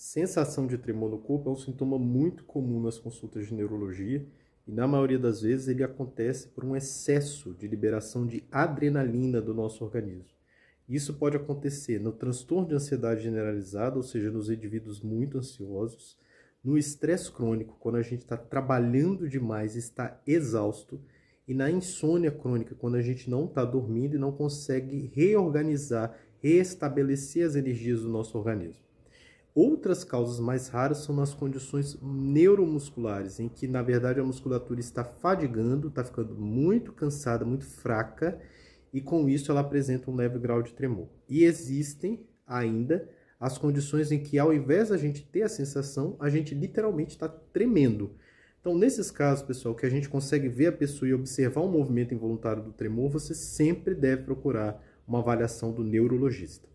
Sensação de tremor no corpo é um sintoma muito comum nas consultas de neurologia e, na maioria das vezes, ele acontece por um excesso de liberação de adrenalina do nosso organismo. Isso pode acontecer no transtorno de ansiedade generalizada, ou seja, nos indivíduos muito ansiosos, no estresse crônico, quando a gente está trabalhando demais está exausto, e na insônia crônica, quando a gente não está dormindo e não consegue reorganizar, restabelecer as energias do nosso organismo. Outras causas mais raras são nas condições neuromusculares, em que na verdade a musculatura está fadigando, está ficando muito cansada, muito fraca, e com isso ela apresenta um leve grau de tremor. E existem ainda as condições em que, ao invés da gente ter a sensação, a gente literalmente está tremendo. Então, nesses casos, pessoal, que a gente consegue ver a pessoa e observar o movimento involuntário do tremor, você sempre deve procurar uma avaliação do neurologista.